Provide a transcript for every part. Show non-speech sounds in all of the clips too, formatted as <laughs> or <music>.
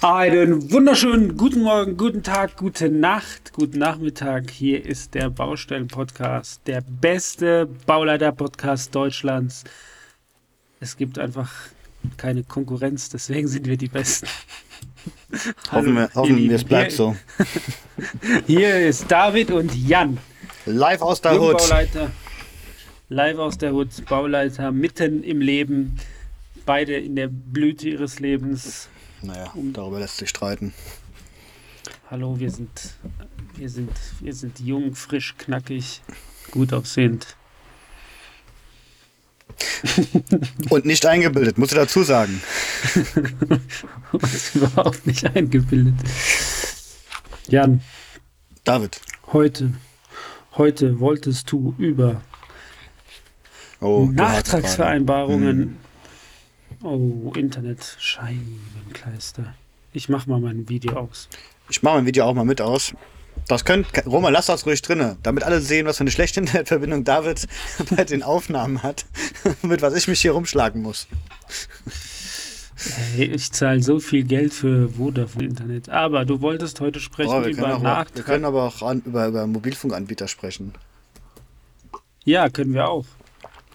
Einen wunderschönen guten Morgen, guten Tag, gute Nacht, guten Nachmittag. Hier ist der Baustellen-Podcast, der beste Bauleiter-Podcast Deutschlands. Es gibt einfach keine Konkurrenz, deswegen sind wir die Besten. <laughs> Hoffen wir, hoffen wir es bleibt so. <laughs> Hier ist David und Jan. Live aus der Hut. Bauleiter. Live aus der Hut, Bauleiter, mitten im Leben. Beide in der Blüte ihres Lebens. Naja, darüber lässt sich streiten. Hallo, wir sind, wir sind, wir sind jung, frisch, knackig, gut aussehend. <laughs> Und nicht eingebildet, musst du dazu sagen. <laughs> Und überhaupt nicht eingebildet. Jan. David. Heute, heute wolltest du über oh, Nachtragsvereinbarungen. Oh, Internet, Scheibenkleister. Ich mach mal mein Video aus. Ich mach mein Video auch mal mit aus. Das könnt, Roman, lass das ruhig drinne, damit alle sehen, was für eine schlechte <laughs> Internetverbindung David <laughs> bei den Aufnahmen hat, <laughs> mit was ich mich hier rumschlagen muss. Hey, ich zahle so viel Geld für Vodafone Internet. Aber du wolltest heute sprechen oh, über Nachtrag. Wir können aber auch an, über, über Mobilfunkanbieter sprechen. Ja, können wir auch.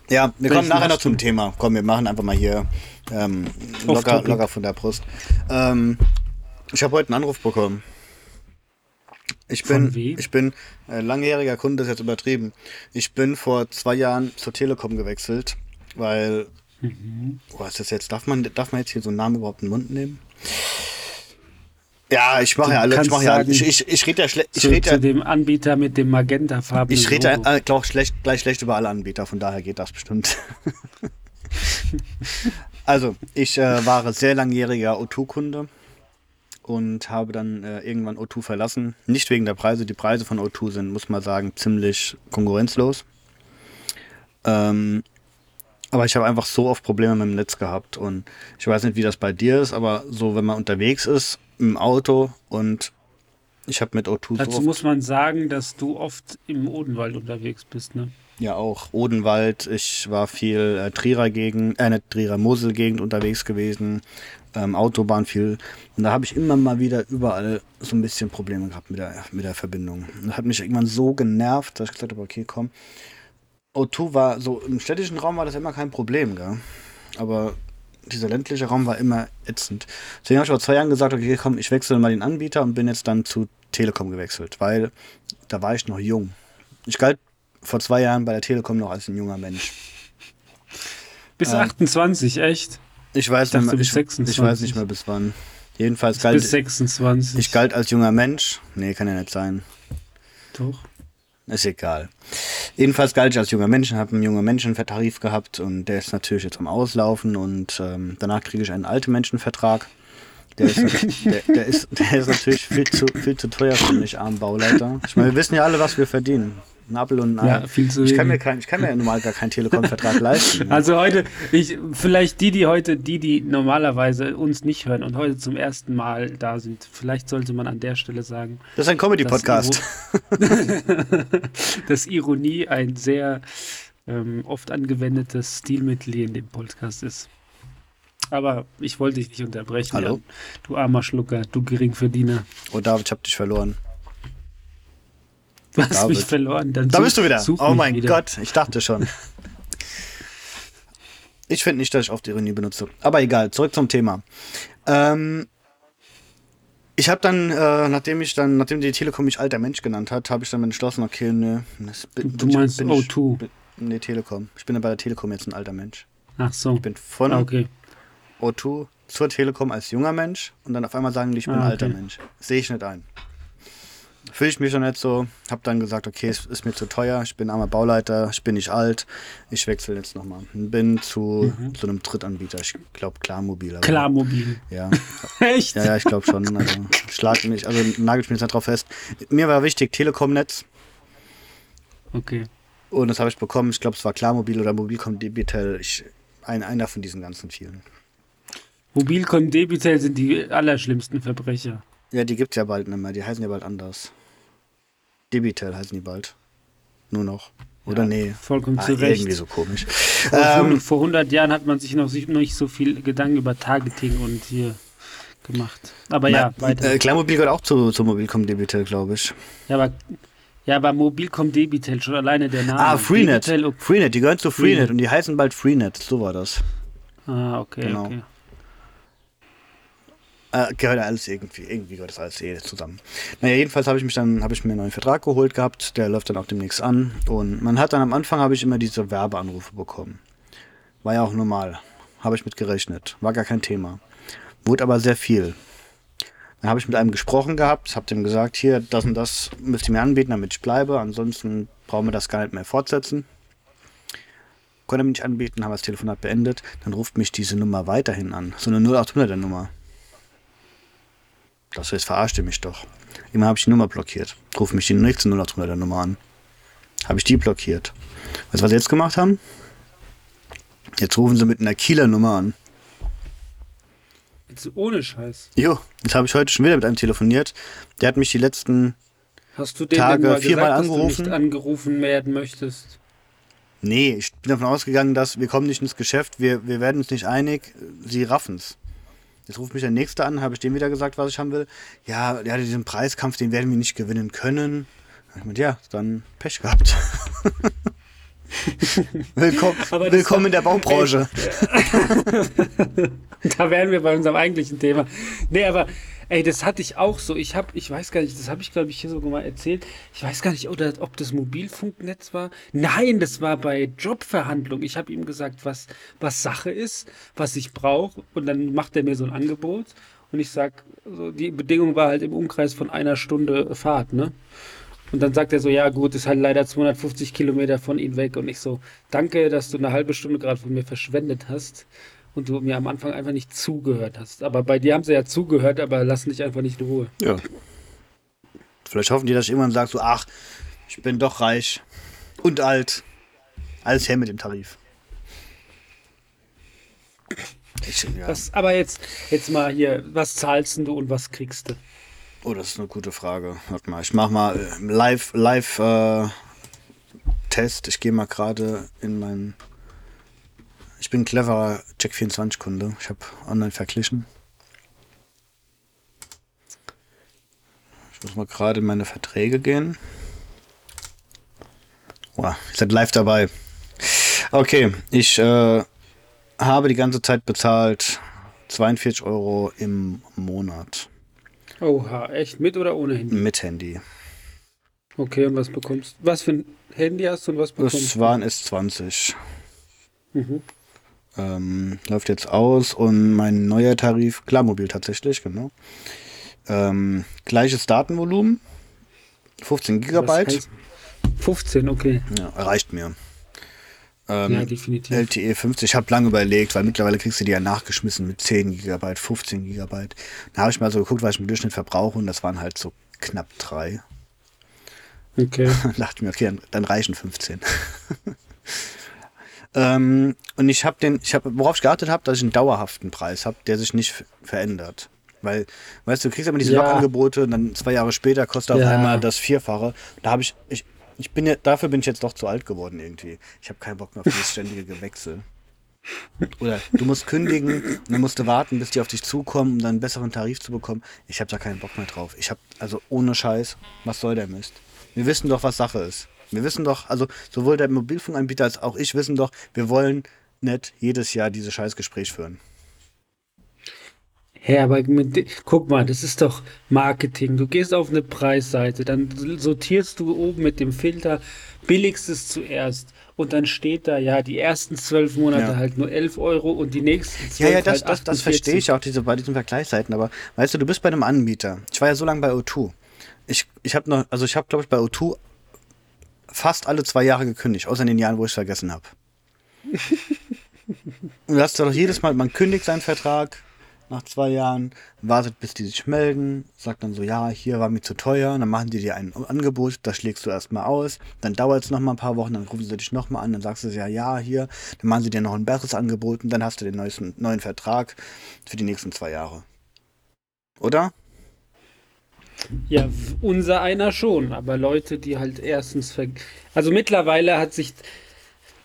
Ja, wir Welchen kommen nachher noch zum Thema. Komm, wir machen einfach mal hier ähm, locker, locker von der Brust. Ähm, ich habe heute einen Anruf bekommen. Ich bin, ich bin äh, langjähriger Kunde, das ist jetzt übertrieben. Ich bin vor zwei Jahren zur Telekom gewechselt, weil, mhm. was ist das jetzt? Darf man, darf man jetzt hier so einen Namen überhaupt in den Mund nehmen? Ja, ich mache ja alle. Ich, mach ja, ich, ich, ich rede ja schlecht. Zu, red ja, zu dem Anbieter mit dem Magenta-Farben. Ich rede ja, äh, glaube schlecht, gleich schlecht über alle Anbieter, von daher geht das bestimmt. <laughs> also, ich äh, war sehr langjähriger O2-Kunde und habe dann äh, irgendwann O2 verlassen. Nicht wegen der Preise. Die Preise von O2 sind, muss man sagen, ziemlich konkurrenzlos. Ähm, aber ich habe einfach so oft Probleme mit dem Netz gehabt und ich weiß nicht, wie das bei dir ist, aber so, wenn man unterwegs ist im Auto und ich habe mit O2 Dazu so muss man sagen, dass du oft im Odenwald unterwegs bist, ne? Ja, auch Odenwald. Ich war viel äh, Trierer Gegend, äh, nicht Trierer Mosel Gegend unterwegs gewesen, ähm, Autobahn viel. Und da habe ich immer mal wieder überall so ein bisschen Probleme gehabt mit der, mit der Verbindung. Und das hat mich irgendwann so genervt, dass ich gesagt habe, okay, komm. O2 war so, im städtischen Raum war das immer kein Problem, gell? Aber dieser ländliche Raum war immer ätzend. Deswegen habe ich vor zwei Jahren gesagt, okay, komm, ich wechsle mal den Anbieter und bin jetzt dann zu Telekom gewechselt, weil da war ich noch jung. Ich galt vor zwei Jahren bei der Telekom noch als ein junger Mensch. Bis ähm, 28, echt? Ich weiß, ich, nicht mehr, ich, ich, weiß nicht mehr bis wann. Jedenfalls galt bis 26. Ich galt als junger Mensch. Nee, kann ja nicht sein. Doch. Ist egal. Jedenfalls galt ich als junger Mensch habe einen jungen Menschenvertarif gehabt und der ist natürlich jetzt am Auslaufen und ähm, danach kriege ich einen alten Menschenvertrag. Der ist, <laughs> der, der, ist, der ist natürlich viel zu, viel zu teuer für mich, armen Bauleiter. Ich meine, wir wissen ja alle, was wir verdienen. Ein Apfel und Ei. Ja, viel zu ich, kann mir kein, ich kann mir ja normal gar keinen Telekom-Vertrag <laughs> leisten. Also heute, ich, vielleicht die, die heute, die, die normalerweise uns nicht hören und heute zum ersten Mal da sind, vielleicht sollte man an der Stelle sagen. Das ist ein Comedy-Podcast. <laughs> Dass Ironie ein sehr ähm, oft angewendetes Stilmittel in dem Podcast ist. Aber ich wollte dich nicht unterbrechen. Hallo? Jan. Du armer Schlucker, du Geringverdiener. Oh, David, ich hab dich verloren. Du hast David. mich verloren. Dann da bist du wieder. Oh mein wieder. Gott, ich dachte schon. Ich finde nicht, dass ich oft Ironie benutze. Aber egal, zurück zum Thema. Ähm, ich habe dann, äh, nachdem ich dann, nachdem die Telekom mich alter Mensch genannt hat, habe ich dann entschlossen, okay, ne, das bin, du meinst bin O2? bin, nee, Telekom. Ich bin ja bei der Telekom jetzt ein alter Mensch. Ach so. Ich bin von ah, okay. O2 zur Telekom als junger Mensch und dann auf einmal sagen die, ich bin ah, okay. alter Mensch. Sehe ich nicht ein. Fühle ich mich noch nicht so. Hab dann gesagt, okay, es ist mir zu teuer. Ich bin armer Bauleiter, ich bin nicht alt. Ich wechsle jetzt nochmal. Bin zu, Mhm. zu einem Drittanbieter. Ich glaube Klarmobil. aber- Klarmobil. Ja. <laughs> Echt? ja, ja, ich glaube schon. Also, schlag mich, also nagelt mich jetzt nicht drauf fest. Mir war wichtig, Telekom-Netz. Okay. Und das habe ich bekommen. Ich glaube, es war Klarmobil oder Mobilcom Debitel. Ich, ein, einer von diesen ganzen vielen. Mobilcom Debitel sind die allerschlimmsten Verbrecher. Ja, die gibt's ja bald nicht mehr. Die heißen ja bald anders. Debitel heißen die bald. Nur noch. Oder nee. Vollkommen Ah, zu Recht. irgendwie so komisch. Vor, Ähm, vor 100 Jahren hat man sich noch nicht so viel Gedanken über Targeting und hier gemacht. Aber ja, weiter. Äh, Klarmobil gehört auch zu, zu Mobilcom Debitel, glaube ich. ja, aber, ja, aber Mobilcom Debitel, schon alleine der Name. Ah, Freenet. Debitel, okay. Freenet, die gehören zu Freenet, Freenet. und die heißen bald Freenet. So war das. Ah, okay, Genau. okay. Äh, gehört alles irgendwie, irgendwie gehört das alles eh zusammen. Naja, jedenfalls habe ich mich dann, habe ich mir einen neuen Vertrag geholt gehabt, der läuft dann auch demnächst an. Und man hat dann am Anfang habe ich immer diese Werbeanrufe bekommen. War ja auch normal. Habe ich mit gerechnet. War gar kein Thema. Wurde aber sehr viel. Dann habe ich mit einem gesprochen gehabt, habe dem gesagt, hier, das und das müsst ihr mir anbieten, damit ich bleibe. Ansonsten brauchen wir das gar nicht mehr fortsetzen. Konnte mir nicht anbieten, haben wir das Telefonat beendet. Dann ruft mich diese Nummer weiterhin an. So eine 0800er Nummer. Das heißt, verarscht ihr mich doch. Immer habe ich die Nummer blockiert. Ruf mich die nächste 0800er Nummer an. Habe ich die blockiert. Weißt du, was sie jetzt gemacht haben? Jetzt rufen sie mit einer Kieler Nummer an. Jetzt ohne Scheiß. Jo, jetzt habe ich heute schon wieder mit einem telefoniert. Der hat mich die letzten. Hast du den Tage mal viermal gesagt, dass du angerufen? nicht angerufen werden möchtest? Nee, ich bin davon ausgegangen, dass wir kommen nicht ins Geschäft, wir, wir werden uns nicht einig, sie raffen's. Jetzt ruft mich der Nächste an, habe ich dem wieder gesagt, was ich haben will. Ja, ja, diesen Preiskampf, den werden wir nicht gewinnen können. Ich meinte, ja, dann Pech gehabt. <laughs> <laughs> willkommen willkommen in der Baubranche. <laughs> Da wären wir bei unserem eigentlichen Thema. Nee, aber ey, das hatte ich auch so. Ich habe, ich weiß gar nicht, das habe ich glaube ich hier sogar mal erzählt. Ich weiß gar nicht, oder, ob das Mobilfunknetz war. Nein, das war bei Jobverhandlungen. Ich habe ihm gesagt, was, was Sache ist, was ich brauche. Und dann macht er mir so ein Angebot. Und ich sag, so, die Bedingung war halt im Umkreis von einer Stunde Fahrt, ne? Und dann sagt er so, ja gut, ist halt leider 250 Kilometer von ihm weg. Und ich so, danke, dass du eine halbe Stunde gerade von mir verschwendet hast und du mir am Anfang einfach nicht zugehört hast. Aber bei dir haben sie ja zugehört, aber lassen dich einfach nicht in Ruhe. Ja. Vielleicht hoffen die, dass ich irgendwann sage, so, ach, ich bin doch reich und alt. Alles her mit dem Tarif. Ich, ja. Was, aber jetzt, jetzt mal hier, was zahlst denn du und was kriegst du? Oh, das ist eine gute Frage. Warte mal, ich mach mal äh, live, live äh, Test. Ich gehe mal gerade in mein. Ich bin ein cleverer Check24-Kunde. Ich habe online verglichen. Ich muss mal gerade in meine Verträge gehen. Wow, ihr seid live dabei. Okay, ich äh, habe die ganze Zeit bezahlt 42 Euro im Monat Oha, echt mit oder ohne Handy? mit Handy. Okay, und was bekommst Was für ein Handy hast du und was bekommst Das war ein S20. Mhm. Ähm, läuft jetzt aus und mein neuer Tarif, Klarmobil tatsächlich, genau. Ähm, gleiches Datenvolumen, 15 Was Gigabyte, heißt- 15, okay. ja, reicht mir. Ähm, ja, definitiv. LTE 50, ich habe lange überlegt, weil mittlerweile kriegst du die ja nachgeschmissen mit 10 Gigabyte, 15 Gigabyte. Da habe ich mal so geguckt, was ich im Durchschnitt verbrauche und das waren halt so knapp drei. Okay. <laughs> Dann dachte ich mir, okay, dann, dann reichen 15. <laughs> ähm, und ich habe den, ich habe, worauf ich geachtet habe, dass ich einen dauerhaften Preis habe, der sich nicht verändert. Weil, weißt du, du kriegst immer diese Ja. Lokangebote und dann zwei Jahre später kostet auf Ja. einmal das Vierfache. Da habe ich, ich, ich bin ja, dafür bin ich jetzt doch zu alt geworden irgendwie. Ich habe keinen Bock mehr auf dieses <laughs> ständige Gewechsel. Oder du musst kündigen, und dann musst du warten, bis die auf dich zukommen, um dann einen besseren Tarif zu bekommen. Ich habe da keinen Bock mehr drauf. Ich habe, also ohne Scheiß, was soll der Mist? Wir wissen doch, was Sache ist. Wir wissen doch, also sowohl der Mobilfunkanbieter als auch ich wissen doch, wir wollen nicht jedes Jahr dieses Scheißgespräch führen. Hä, aber mit, guck mal, das ist doch Marketing. Du gehst auf eine Preisseite, dann sortierst du oben mit dem Filter billigstes zuerst und dann steht da ja die ersten zwölf Monate Ja. halt nur 11 Euro und die nächsten zwölf Ja, ja, das, halt das, das 48. verstehe ich auch diese, bei diesen Vergleichsseiten, aber weißt du, du bist bei einem Anbieter. Ich war ja so lange bei O2. Ich, ich habe noch, also ich habe, glaube ich, bei O2 fast alle zwei Jahre gekündigt, außer in den Jahren, wo ich es vergessen habe. <laughs> Und du hast doch jedes Mal, man kündigt seinen Vertrag nach zwei Jahren, wartet, bis die sich melden, sagt dann so, ja, hier war mir zu teuer, und dann machen die dir ein Angebot, das schlägst du erstmal aus, dann dauert es nochmal ein paar Wochen, dann rufen sie dich nochmal an, dann sagst du ja, ja, hier, dann machen sie dir noch ein besseres Angebot und dann hast du den neuesten, neuen Vertrag für die nächsten zwei Jahre. Oder? Ja, unser einer schon, aber Leute, die halt erstens ver also mittlerweile hat sich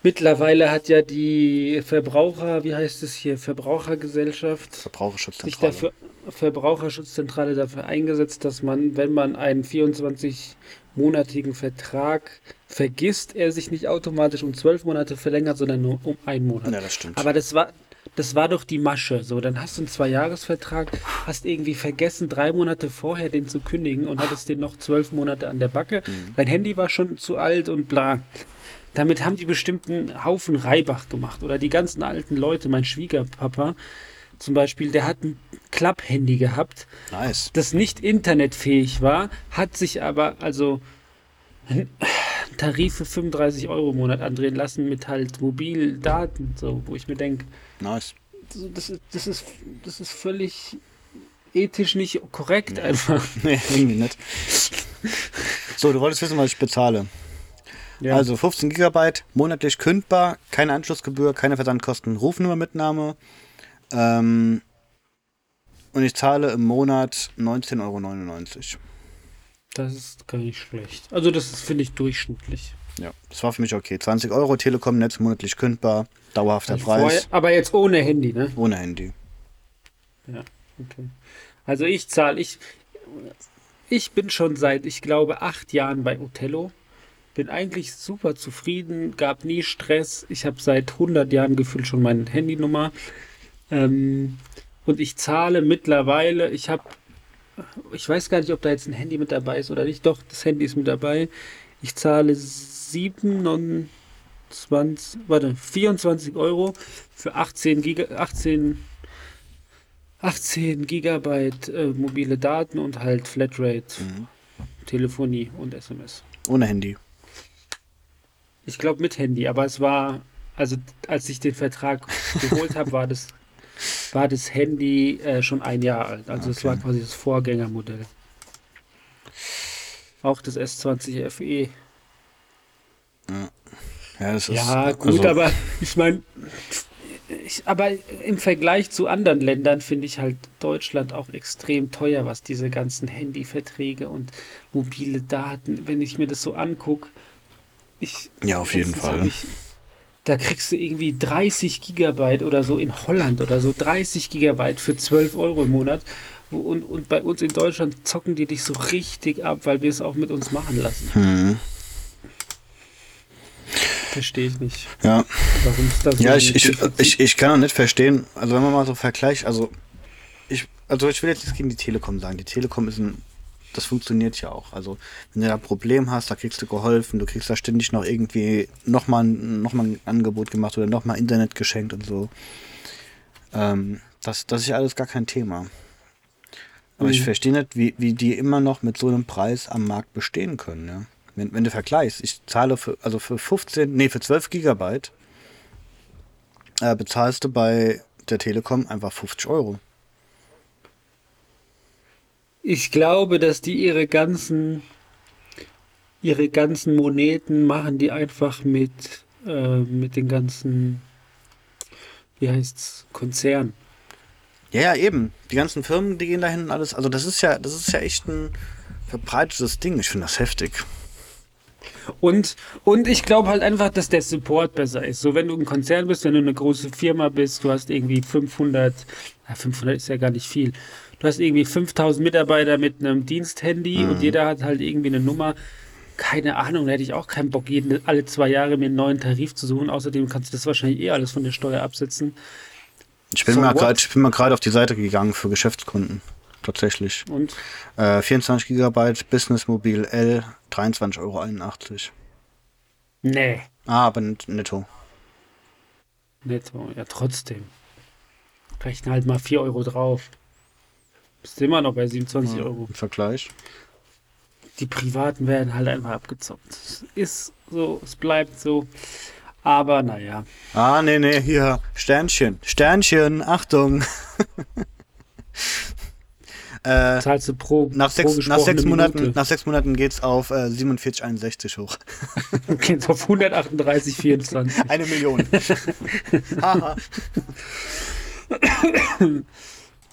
mittlerweile hat ja die Verbraucher, wie heißt es hier, Verbrauchergesellschaft sich Verbraucherschutzzentrale. dafür Verbraucherschutzzentrale dafür eingesetzt, dass man, wenn man einen 24-monatigen Vertrag vergisst, er sich nicht automatisch um zwölf Monate verlängert, sondern nur um einen Monat. Ja, das stimmt. Aber das war, das war doch die Masche. So, dann hast du einen Zweijahresvertrag, hast irgendwie vergessen, drei Monate vorher den zu kündigen und hattest den noch zwölf Monate an der Backe. Mhm. Dein Handy war schon zu alt und bla. Damit haben die bestimmten Haufen Reibach gemacht. Oder die ganzen alten Leute, mein Schwiegerpapa zum Beispiel, der hat ein Klapp-Handy gehabt, Nice. das nicht internetfähig war, hat sich aber also einen Tarif für 35 Euro im Monat andrehen lassen mit halt Mobildaten, so, wo ich mir denke, Nice. das ist, das ist, das ist völlig ethisch nicht korrekt einfach. <laughs> Nee, irgendwie nicht. So, du wolltest wissen, was ich bezahle. Ja. Also 15 Gigabyte, monatlich kündbar, keine Anschlussgebühr, keine Versandkosten, Rufnummermitnahme. Ähm, und ich zahle im Monat 19,99 Euro. das ist gar nicht schlecht. Also das ist, finde ich, durchschnittlich. Ja, das war für mich okay. 20 Euro Telekom-Netz, monatlich kündbar, dauerhafter Also Preis, vorher- aber jetzt ohne Handy, ne? ohne Handy. Ja, okay. Also ich zahle, ich, ich bin schon seit, ich glaube, acht Jahren bei Othello. Bin eigentlich super zufrieden, gab nie Stress. Ich habe seit 100 Jahren gefühlt schon meine Handynummer. Ähm, und ich zahle mittlerweile, ich habe, ich weiß gar nicht, ob da jetzt ein Handy mit dabei ist oder nicht. Doch, das Handy ist mit dabei. Ich zahle 27, warte, 24 Euro für 18 Giga, 18 18 Gigabyte äh, mobile Daten und halt Flatrate, Telefonie und SMS. Ohne Handy. Ich glaube mit Handy, aber es war, also als ich den Vertrag geholt habe, war das, war das Handy äh, schon ein Jahr alt. Also es Okay. war quasi das Vorgängermodell. Auch das S20 FE. Ja, das ist, Ja, gut, also, aber ich meine, aber im Vergleich zu anderen Ländern finde ich halt Deutschland auch extrem teuer, was diese ganzen Handyverträge und mobile Daten, wenn ich mir das so angucke. Ich, Ja, auf jeden Fall. Ich, da kriegst du irgendwie 30 Gigabyte oder so in Holland oder so 30 Gigabyte für 12 Euro im Monat. Und, und bei uns in Deutschland zocken die dich so richtig ab, weil wir es auch mit uns machen lassen. Hm, Verstehe ich nicht, ja. warum es da so Ja, ich, ich, ich, ich kann auch nicht verstehen, also wenn man mal so vergleicht, also ich, also ich will jetzt nichts gegen die Telekom sagen. Die Telekom ist ein, das funktioniert ja auch. Also wenn du da ein Problem hast, da kriegst du geholfen, du kriegst da ständig noch irgendwie nochmal noch mal ein Angebot gemacht oder nochmal Internet geschenkt und so. Ähm, das, das ist ja alles gar kein Thema. Aber ich Mhm. verstehe nicht, wie, wie die immer noch mit so einem Preis am Markt bestehen können, ja. Wenn, wenn du vergleichst, ich zahle für, also für 15, nee, für 12 Gigabyte äh, bezahlst du bei der Telekom einfach 50 Euro. Ich glaube, dass die ihre ganzen ihre ganzen Moneten machen die einfach mit äh, mit den ganzen wie heißt's Konzern. Ja, ja, eben. Die ganzen Firmen, die gehen dahin und alles. Also das ist ja, das ist ja echt ein verbreitetes Ding. Ich finde das heftig. Und und ich glaube halt einfach, dass der Support besser ist. So wenn du ein Konzern bist, wenn du eine große Firma bist, du hast irgendwie 500 ja, 500 ist ja gar nicht viel. Du hast irgendwie 5000 Mitarbeiter mit einem Diensthandy und jeder hat halt irgendwie eine Nummer. Keine Ahnung, da hätte ich auch keinen Bock, jeden, alle zwei Jahre mir einen neuen Tarif zu suchen. Außerdem kannst du das wahrscheinlich eh alles von der Steuer absetzen. Ich bin So mal gerade, auf die Seite gegangen für Geschäftskunden. Tatsächlich. Und Äh, 24 Gigabyte Business Mobil L, 23,81 Euro. nee, Ah, aber net- netto. netto, ja trotzdem. Rechne halt mal 4 Euro drauf. Bist immer noch bei 27 Euro. Im Vergleich. die Privaten werden halt einfach abgezockt. Es ist so, es bleibt so. Aber naja. Ah, nee, nee, hier. Sternchen. Sternchen, Achtung. <laughs> äh, Zahlst du pro, nach, pro sechs, nach, sechs Monaten, Minute. nach sechs Monaten geht's auf äh, 47,61 hoch. <laughs> Geht's auf 138,24. Eine Million. <laughs>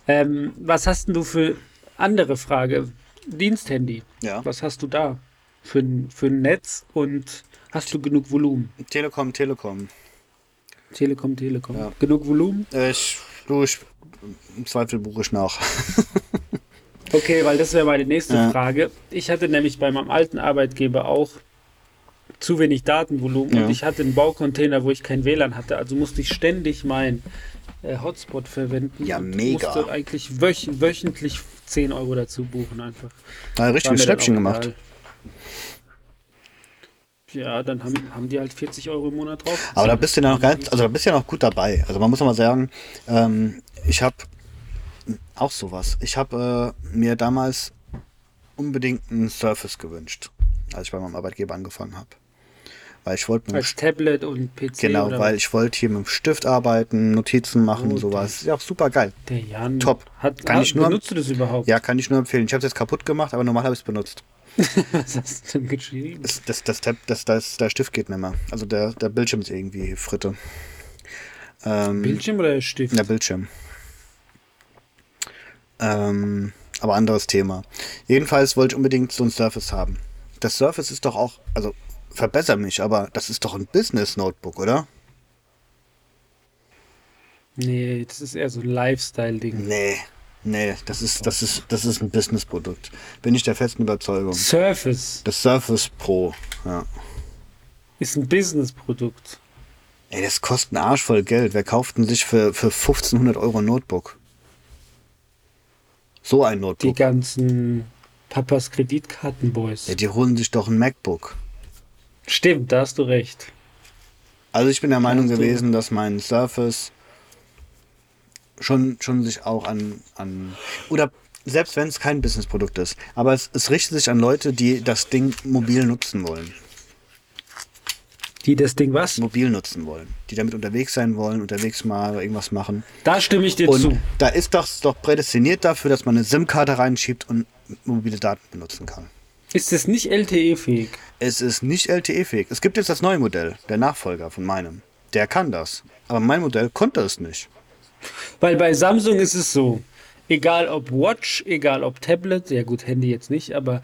Ähm, was hast denn du für andere Frage? Diensthandy. ja. Was hast du da für, ein- für ein Netz und hast du genug Volumen? Telekom, Telekom. Telekom, Telekom. Ja. Genug Volumen? Äh, Ich, du, ich, im Zweifel buche ich nach. <laughs> Okay, weil das wäre meine nächste Ja. Frage. Ich hatte nämlich bei meinem alten Arbeitgeber auch zu wenig Datenvolumen Ja. und ich hatte einen Baucontainer, wo ich kein WLAN hatte. Also musste ich ständig meinen äh, Hotspot verwenden. Ja, und mega. musste eigentlich wöch wöchentlich 10 Euro dazu buchen einfach. Da richtig dann Schnäppchen gemacht. Ja, dann haben, haben die halt 40 Euro im Monat drauf. Aber da bist du ja noch ganz, also da bist du ja noch gut dabei. Also man muss auch mal sagen, ähm, ich habe auch sowas. Ich habe äh, mir damals unbedingt einen Surface gewünscht, als ich bei meinem Arbeitgeber angefangen habe. Weil ich wollte Als Tablet und PC. Genau, weil was? ich wollte hier mit dem Stift arbeiten, Notizen machen, Oh, sowas. Ja, super geil. Der Jan. Top. Hat, Kann hat, ich nur- benutzt du das überhaupt? Ja, kann ich nur empfehlen. Ich habe es jetzt kaputt gemacht, aber normal habe ich es benutzt. <laughs> Was hast du denn geschrieben? Das, das, das, Tab, das, das, der Stift geht nicht mehr. Also der, der Bildschirm ist irgendwie Fritte. Ähm, Bildschirm oder Stift? Der Bildschirm. Ähm, aber anderes Thema. Jedenfalls wollte ich unbedingt so ein Surface haben. Das Surface ist doch auch, also verbessere mich, aber das ist doch ein Business-Notebook, oder? Nee, das ist eher so ein Lifestyle-Ding. Nee, nee, das ist, das ist, das ist ein Business-Produkt. Bin ich der festen Überzeugung. Surface Das Surface Pro, ja. ist ein Business-Produkt. Ey, das kostet einen Arsch voll Geld. Wer kauft denn sich für, für 1500 Euro ein Notebook? So ein Die Notebook. ganzen Papas Kreditkartenboys. Ja, die holen sich doch ein MacBook. Stimmt, da hast du recht. Also ich bin der Meinung gewesen, dass mein Surface schon, schon sich auch an, an oder selbst wenn es kein Businessprodukt ist, aber es, es richtet sich an Leute, die das Ding mobil nutzen wollen. Die das Ding was? Mobil nutzen wollen. Die damit unterwegs sein wollen, unterwegs mal irgendwas machen. Da stimme ich dir Und zu. da ist das doch prädestiniert dafür, dass man eine SIM-Karte reinschiebt und mobile Daten benutzen kann. Ist es nicht LTE-fähig? Es ist nicht LTE-fähig. Es gibt jetzt das neue Modell, der Nachfolger von meinem. Der kann das. Aber mein Modell konnte es nicht. Weil bei Samsung ist es so, egal ob Watch, egal ob Tablet, ja gut, Handy jetzt nicht, aber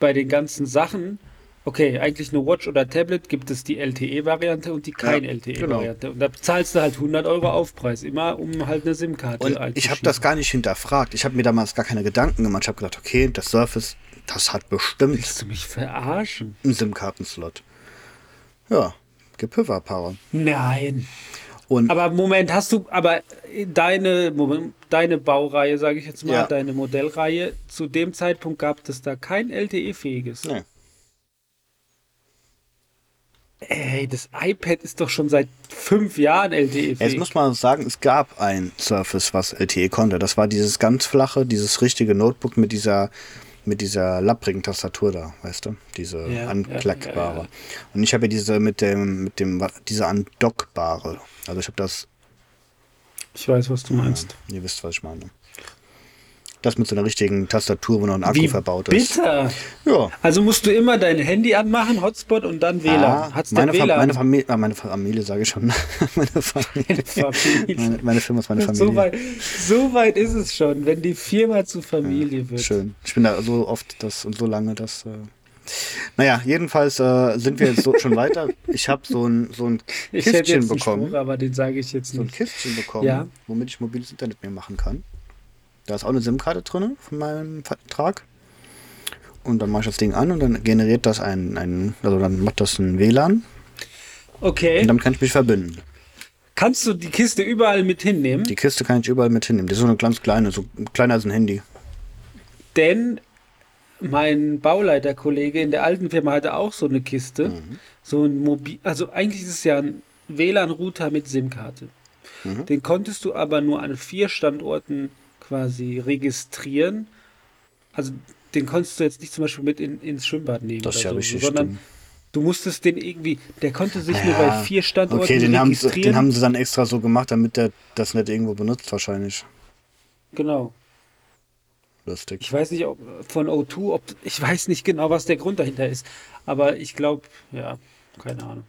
bei den ganzen Sachen, okay, eigentlich nur Watch oder Tablet gibt es die LTE-Variante und die kein Ja, LTE-Variante. Und da zahlst du halt 100 Euro Aufpreis, immer um halt eine SIM-Karte Und ich habe das gar nicht hinterfragt. Ich habe mir damals gar keine Gedanken gemacht. Ich habe gedacht, okay, das Surface, das hat bestimmt Willst du mich verarschen? einen SIM-Kartenslot. Ja, Gepüfferpower. Nein. Und Aber Moment, hast du, aber deine, Moment, deine Baureihe, sage ich jetzt mal, Ja. deine Modellreihe, zu dem Zeitpunkt gab es da kein LTE-fähiges. nee. Ey, das iPad ist doch schon seit fünf Jahren LTE-fähig. Jetzt muss man sagen, es gab ein Surface, was LTE konnte. Das war dieses ganz flache, dieses richtige Notebook mit dieser mit dieser lapprigen Tastatur da, weißt du? Diese Ja, ankleckbare. ja, ja, ja. Und ich habe ja diese mit dem, mit dem, diese andockbare. Also ich habe das, Ich weiß, was du meinst. ihr wisst, was ich meine. Das mit so einer richtigen Tastatur, wo noch ein Akku verbaut ist. bitter. Ja. Also musst du immer dein Handy anmachen, Hotspot und dann WLAN. Ah, Hat's meine, Fa WLAN? meine Familie, ah, meine Familie sage ich schon. <laughs> meine Familie. Familie. Meine, meine Firma ist meine Familie. So weit, so weit ist es schon, wenn die Firma zur Familie wird. Schön. Ich bin da so oft das und so lange, dass. Äh naja, jedenfalls äh, sind wir jetzt so schon weiter. Ich habe so ein, so ein Ich Kistchen jetzt einen bekommen. Spruch, aber den sage ich jetzt So ein nicht. Kistchen bekommen, Ja. womit ich mobiles Internet mir machen kann. Da ist auch eine SIM-Karte drin von meinem Vertrag. Und dann mache ich das Ding an und dann generiert das ein, ein also dann macht das ein WLAN Okay. und dann kann ich mich verbinden. Kannst du die Kiste überall mit hinnehmen? Die Kiste kann ich überall mit hinnehmen. Die ist so eine ganz kleine, so kleiner als ein Handy. Denn mein Bauleiterkollege in der alten Firma hatte auch so eine Kiste. Mhm. So ein Mobil, also eigentlich ist es ja ein WLAN-Router mit SIM-Karte. Mhm. Den konntest du aber nur an vier Standorten quasi registrieren. Also den konntest du jetzt nicht zum Beispiel mit in, ins Schwimmbad nehmen. Das ist oder ja so, richtig sondern dumm. du musstest den irgendwie, der konnte sich nur bei Ja, vier Standorten Okay, den haben, sie, registrieren. den haben sie dann extra so gemacht, damit der das nicht irgendwo benutzt, wahrscheinlich. genau. Lustig. Ich weiß nicht, ob von O2, ob ich weiß nicht genau, was der Grund dahinter ist. Aber ich glaube, ja, keine Ahnung.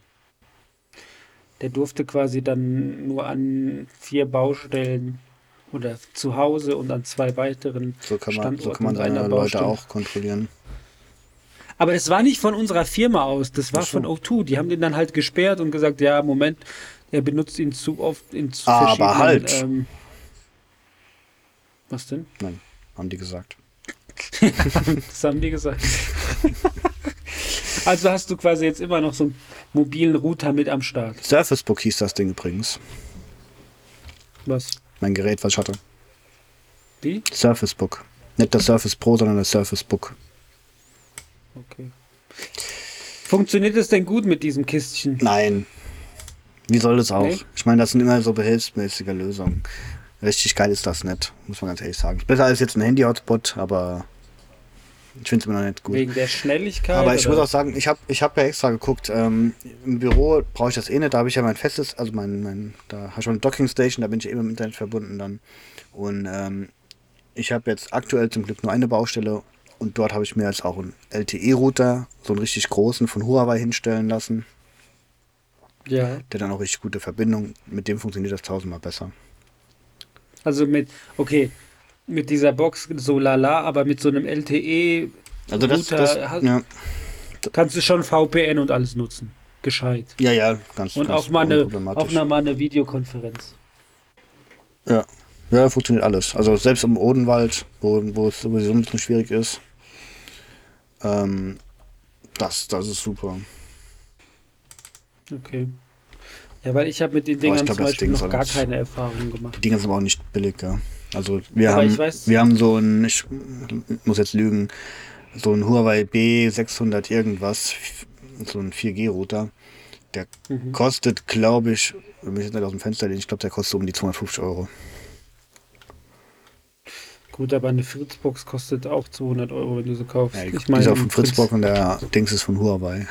Der durfte quasi dann nur an vier Baustellen oder zu Hause und an zwei weiteren So kann man, so Standorten kann man seine Leute Baustelle. auch kontrollieren. Aber das war nicht von unserer Firma aus, das war so. von O2. Die haben den dann halt gesperrt und gesagt, ja, Moment, er benutzt ihn zu oft in zu Aber verschiedenen... halt. Ähm, was denn? Nein, haben die gesagt. <laughs> Das haben die gesagt. <laughs> also hast du quasi jetzt immer noch so einen mobilen Router mit am Start. Surface Book hieß das Ding übrigens. Was? Mein Gerät, was ich hatte. Wie? Surface Book. Nicht das Surface Pro, sondern das Surface Book. Okay. Funktioniert es denn gut mit diesem Kistchen? Nein. Wie soll das auch? Nee? Ich meine, das sind immer so behelfsmäßige Lösungen. Richtig geil ist das nicht, muss man ganz ehrlich sagen. Ist besser als jetzt ein Handy-Hotspot, aber ich finde es immer noch nicht gut. Wegen der Schnelligkeit? Aber ich muss oder? auch sagen, ich habe ich hab ja extra geguckt. Ähm, Im Büro brauche ich das eh nicht. Da habe ich ja mein festes, also mein, mein da habe ich eine Docking Station, da bin ich ja immer im Internet verbunden dann. Und ähm, ich habe jetzt aktuell zum Glück nur eine Baustelle und dort habe ich mir jetzt auch einen LTE-Router, so einen richtig großen von Huawei hinstellen lassen, Ja, der dann auch richtig gute Verbindung. Mit dem funktioniert das tausendmal besser. also mit, okay, mit dieser Box so lala, aber mit so einem LTE Also das, Router das hast- ja, kannst du schon VPN und alles nutzen. Gescheit. ja, ja, ganz, Und ganz auch mal, eine, auch mal eine Videokonferenz. Ja. Ja, funktioniert alles. Also selbst im Odenwald, wo, wo es sowieso ein bisschen schwierig ist. Ähm, das, das ist super. Okay. Ja, weil ich habe mit den Dingern glaub, zum Beispiel Ding noch gar keine Erfahrung gemacht. Die Dinger sind aber auch nicht billig, ja. Also wir Aber haben, weiß- wir haben so ein, ich muss jetzt lügen, so ein Huawei B600 irgendwas, so ein 4G-Router. Der Mhm. kostet, glaube ich, wenn ich jetzt nicht aus dem Fenster lehne, ich glaube, der kostet um die 250 Euro. Gut, aber eine Fritzbox kostet auch 200 Euro, wenn du sie kaufst. Ja, ich die ist auch von ein Fritzbock und der Dings ist von Huawei.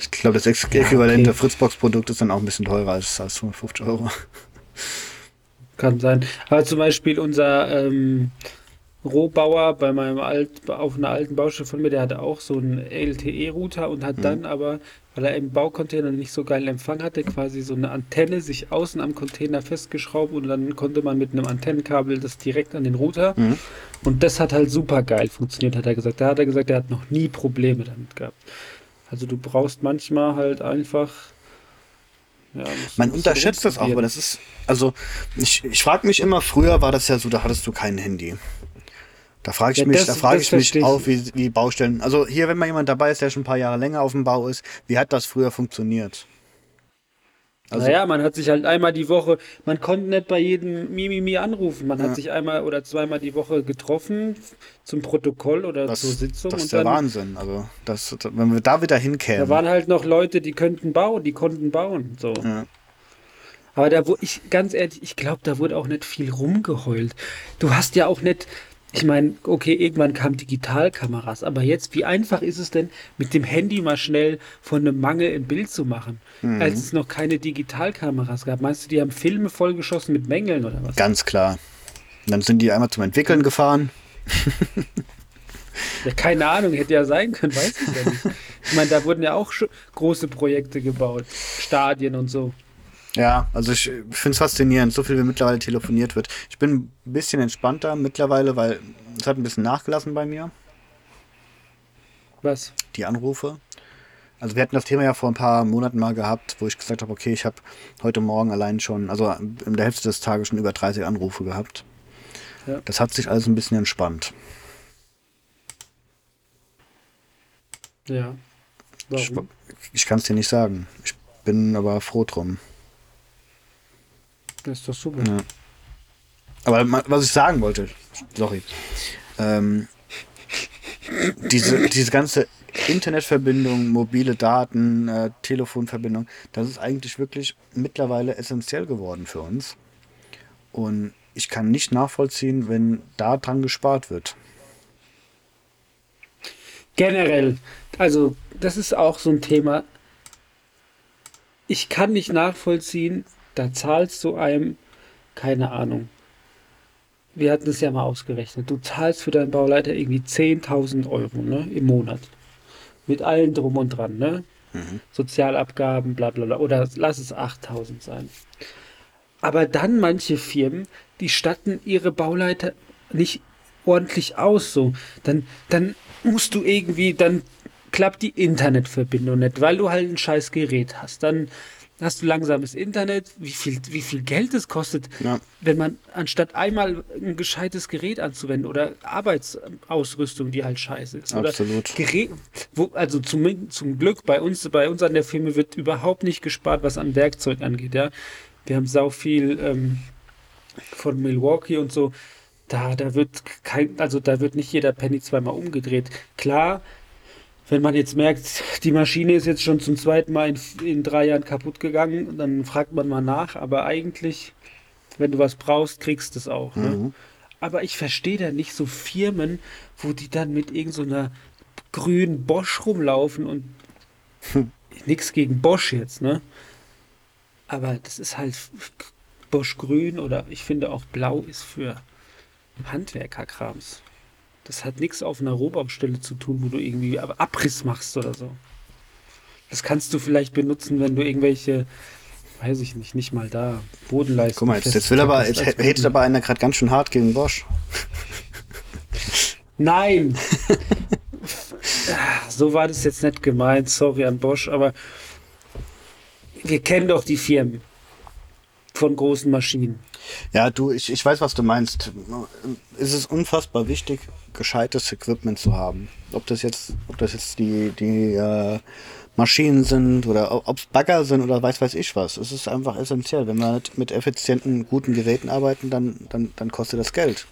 ich glaube, das ex- Ja, äquivalente okay. Fritzbox-Produkt ist dann auch ein bisschen teurer als, als 250 Euro. Kann sein. Aber zum Beispiel unser ähm, Rohbauer bei meinem Alt, auf einer alten Baustelle von mir, der hatte auch so einen LTE-Router und Mhm. hat dann aber, weil er im Baucontainer nicht so geilen Empfang hatte, quasi so eine Antenne sich außen am Container festgeschraubt und dann konnte man mit einem Antennenkabel das direkt an den Router. Mhm. Und das hat halt super geil funktioniert, hat er gesagt. Da hat er gesagt, er hat noch nie Probleme damit gehabt. Also du brauchst manchmal halt einfach. Ja, Man unterschätzt das auch, aber das ist, also ich, ich frage mich immer, früher war das ja so, da hattest du kein Handy. Da frage ich Ja, mich, das- da frage ich mich auch, wie, wie Baustellen. Also hier, wenn mal jemand dabei ist, der schon ein paar Jahre länger auf dem Bau ist, wie hat das früher funktioniert? Also, naja, man hat sich halt einmal die Woche, man konnte nicht bei jedem Mimimi anrufen. Man Ja. hat sich einmal oder zweimal die Woche getroffen zum Protokoll oder das, zur Sitzung. das ist der dann, Wahnsinn. Also, das, wenn wir da wieder da hinkämen. waren halt noch Leute, die könnten bauen, die konnten bauen. So. ja. Aber da wo ich, ganz ehrlich, ich glaube, da wurde auch nicht viel rumgeheult. Du hast ja auch nicht, ich meine, okay, irgendwann kamen Digitalkameras, aber jetzt, wie einfach ist es denn, mit dem Handy mal schnell von einem Mangel ein Bild zu machen, Mhm. als es noch keine Digitalkameras gab? Meinst du, die haben Filme vollgeschossen mit Mängeln oder was? Ganz klar. Und dann sind die einmal zum Entwickeln gefahren. Ja, keine Ahnung, hätte ja sein können, weiß ich ja nicht. <laughs> Ich meine, da wurden ja auch schon große Projekte gebaut, Stadien und so. Ja, also ich finde es faszinierend, so viel wie mittlerweile telefoniert wird. Ich bin ein bisschen entspannter mittlerweile, weil es hat ein bisschen nachgelassen bei mir, Was? die Anrufe. Also wir hatten das Thema ja vor ein paar Monaten mal gehabt, wo ich gesagt habe, okay, ich habe heute Morgen allein schon, also in der Hälfte des Tages schon über 30 Anrufe gehabt. Ja. Das hat sich alles ein bisschen entspannt. Ja. Ich, Warum? ich kann es dir nicht sagen. Ich bin aber froh drum. Das ist doch super. Ja. Aber was ich sagen wollte, sorry, ähm, diese, diese ganze Internetverbindung, mobile Daten, äh, Telefonverbindung, das ist eigentlich wirklich mittlerweile essentiell geworden für uns. Und ich kann nicht nachvollziehen, wenn da dran gespart wird. Generell, also das ist auch so ein Thema. Ich kann nicht nachvollziehen, da zahlst du einem, keine Ahnung. Wir hatten es ja mal ausgerechnet. Du zahlst für deinen Bauleiter irgendwie 10.000 Euro ne, im Monat. Mit allem drum und dran, ne? Sozialabgaben, bla bla bla. Oder lass es 8.000 sein. Aber dann manche Firmen, die statten ihre Bauleiter nicht ordentlich aus, so. Dann, dann musst du irgendwie, dann klappt die Internetverbindung nicht, weil du halt ein scheiß Gerät hast. Dann hast du langsames Internet, wie viel, wie viel Geld es kostet, Ja. wenn man anstatt einmal ein gescheites Gerät anzuwenden oder Arbeitsausrüstung, die halt scheiße ist. Absolut. Oder Gerät, wo, also zum, zum Glück bei uns, bei uns an der Firma wird überhaupt nicht gespart, was an Werkzeug angeht, ja. Wir haben sau viel ähm, von Milwaukee und so. Da, da wird kein, also da wird nicht jeder Penny zweimal umgedreht. Klar, wenn man jetzt merkt, die Maschine ist jetzt schon zum zweiten Mal in, in drei Jahren kaputt gegangen, dann fragt man mal nach. Aber eigentlich, wenn du was brauchst, kriegst du es auch. Ne? Aber ich verstehe da nicht so Firmen, wo die dann mit irgendeiner so grünen Bosch rumlaufen und nichts gegen Bosch jetzt, ne? Aber das ist halt Bosch grün oder ich finde auch blau ist für Handwerkerkrams. Das hat nichts auf einer Rohbaustelle zu tun, wo du irgendwie Ab- Abriss machst oder so. Das kannst du vielleicht benutzen, wenn du irgendwelche, weiß ich nicht, nicht mal da, Bodenleisten. Guck mal, jetzt, jetzt will aber, jetzt hält aber einer gerade ganz schön hart gegen Bosch. Nein! <laughs> So war das jetzt nicht gemeint, sorry an Bosch, aber wir kennen doch die Firmen von großen Maschinen. Ja, du, ich, ich weiß, was du meinst. Es ist unfassbar wichtig, gescheites Equipment zu haben. Ob das jetzt, ob das jetzt die, die äh, Maschinen sind oder ob es Bagger sind oder weiß weiß ich was. Es ist einfach essentiell. Wenn wir nicht mit effizienten, guten Geräten arbeiten, dann, dann, dann kostet das Geld.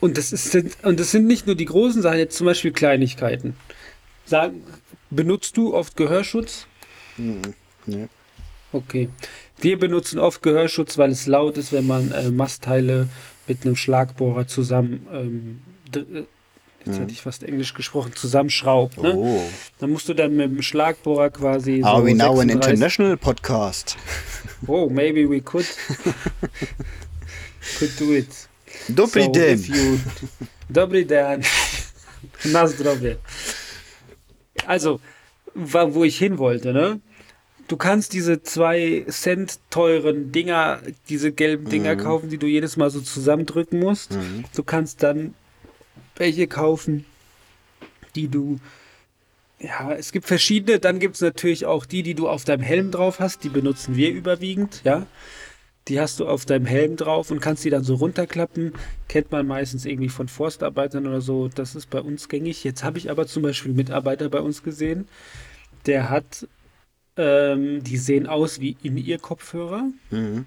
Und das, ist, und das sind nicht nur die großen Sachen, jetzt zum Beispiel Kleinigkeiten. Sagen, benutzt du oft Gehörschutz? Nee. Okay. Wir benutzen oft Gehörschutz, weil es laut ist, wenn man äh, Mastteile mit einem Schlagbohrer zusammen, ähm, äh, jetzt hätte ich fast Englisch gesprochen, zusammenschraubt. Ne? Oh. Dann musst du dann mit dem Schlagbohrer quasi. Are so we now an 36 international podcast? <laughs> Oh, maybe we could. could do it. Dobry So, den. you- Dobry den. Na zdrowie. Also, wo ich hin wollte, ne? Du kannst diese zwei Cent teuren Dinger, diese gelben Dinger kaufen, die du jedes Mal so zusammendrücken musst. Du kannst dann welche kaufen, die du ja, es gibt verschiedene. Dann gibt es natürlich auch die, die du auf deinem Helm drauf hast. Die benutzen wir überwiegend, ja. Die hast du auf deinem Helm drauf und kannst die dann so runterklappen. Kennt man meistens irgendwie von Forstarbeitern oder so. Das ist bei uns gängig. Jetzt habe ich aber zum Beispiel einen Mitarbeiter bei uns gesehen, der hat, ähm, die sehen aus wie in ihr Kopfhörer. Mhm.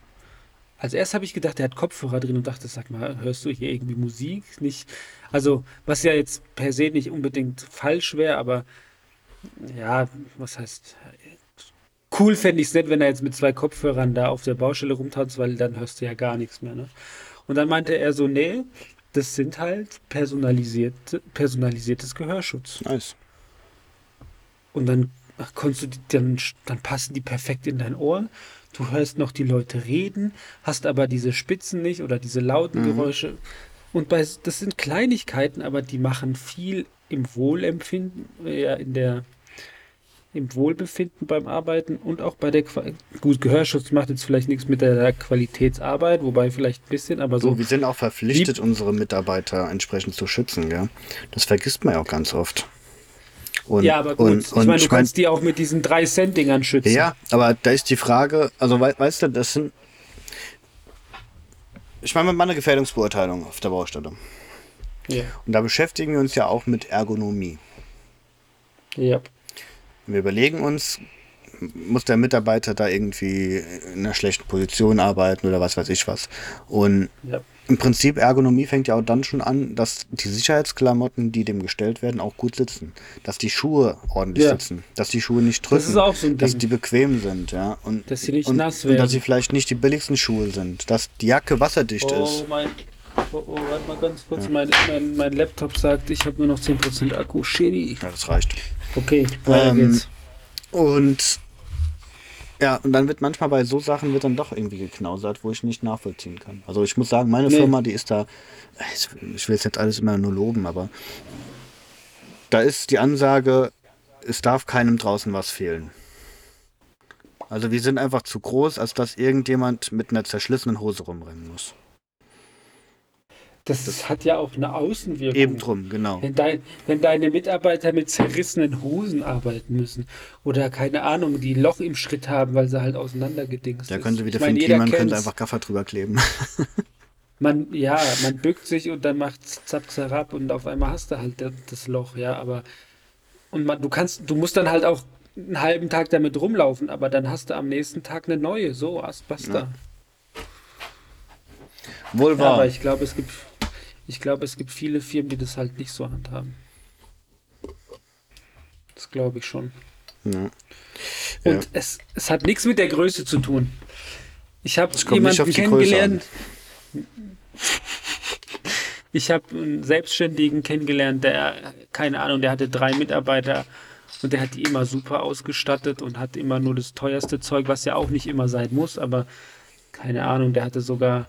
Also erst habe ich gedacht, der hat Kopfhörer drin und dachte, sag mal, hörst du hier irgendwie Musik? Nicht, also was ja jetzt per se nicht unbedingt falsch wäre, aber ja, was heißt, cool fände ich es nicht, wenn er jetzt mit zwei Kopfhörern da auf der Baustelle rumtanzt, weil dann hörst du ja gar nichts mehr. Ne? Und dann meinte er so, nee, das sind halt personalisierte, personalisiertes Gehörschutz. Nice. Und dann konntest du die, dann, dann passen die perfekt in dein Ohr. Du hörst noch die Leute reden, hast aber diese Spitzen nicht oder diese lauten Geräusche. Und bei, das sind Kleinigkeiten, aber die machen viel im Wohlempfinden, ja, in der, im Wohlbefinden beim Arbeiten und auch bei der Qua Gut, Gehörschutz macht jetzt vielleicht nichts mit der Qualitätsarbeit, wobei vielleicht ein bisschen, aber So, so. wir sind auch verpflichtet, unsere Mitarbeiter entsprechend zu schützen, gell? Das vergisst man ja auch ganz oft. Und, ja, aber gut, und, ich meine, du ich mein- kannst die auch mit diesen 3-Cent-Dingern schützen. Ja, aber da ist die Frage, also wei- weißt du, das sind. Ich meine, wir machen eine Gefährdungsbeurteilung auf der Baustelle. Ja. Und da beschäftigen wir uns ja auch mit Ergonomie. ja. Wir überlegen uns, muss der Mitarbeiter da irgendwie in einer schlechten Position arbeiten oder was weiß ich was. Und Ja. Im Prinzip Ergonomie fängt ja auch dann schon an, dass die Sicherheitsklamotten, die dem gestellt werden, auch gut sitzen. Dass die Schuhe ordentlich Ja. sitzen. Dass die Schuhe nicht drücken. Das ist auch so ein Dass Ding. die bequem sind, ja. Und, Dass sie nicht und, nass Und dass werden. sie vielleicht nicht die billigsten Schuhe sind. Dass die Jacke wasserdicht Oh, ist. mein. Oh, oh, warte mal ganz kurz. Mein, mein, mein Laptop sagt, ich habe nur noch 10% Akku. Shitty. Ja, das reicht. Okay, weiter Ähm, geht's. Und ja, und dann wird manchmal bei so Sachen wird dann doch irgendwie geknausert, wo ich nicht nachvollziehen kann. Also ich muss sagen, meine Nee. Firma, die ist da, ich ich will jetzt nicht alles immer nur loben, aber da ist die Ansage, es darf keinem draußen was fehlen. Also wir sind einfach zu groß, als dass irgendjemand mit einer zerschlissenen Hose rumrennen muss. Das hat ja auch eine Außenwirkung. Eben drum, genau. Wenn, dein, wenn deine Mitarbeiter mit zerrissenen Hosen arbeiten müssen oder keine Ahnung, die Loch im Schritt haben, weil sie halt auseinandergedingst Da ist. können sie wieder Ich meine, finden, jeder man könnte einfach Gaffer drüber kleben. <laughs> Man, ja, man bückt sich und dann macht zapp, zerab und auf einmal hast du halt das, das Loch, ja, aber und man, du kannst, du musst dann halt auch einen halben Tag damit rumlaufen, aber dann hast du am nächsten Tag eine neue, so, as- basta. Wohl Ja, wahr. aber ich glaube, es gibt, ich glaube, es gibt viele Firmen, die das halt nicht so handhaben. Das glaube ich schon. ja. Und Ja. es, es hat nichts mit der Größe zu tun. Ich habe jemanden kennengelernt. <laughs> Ich habe einen Selbstständigen kennengelernt, der, keine Ahnung, der hatte drei Mitarbeiter und der hat die immer super ausgestattet und hat immer nur das teuerste Zeug, was ja auch nicht immer sein muss, aber keine Ahnung, der hatte sogar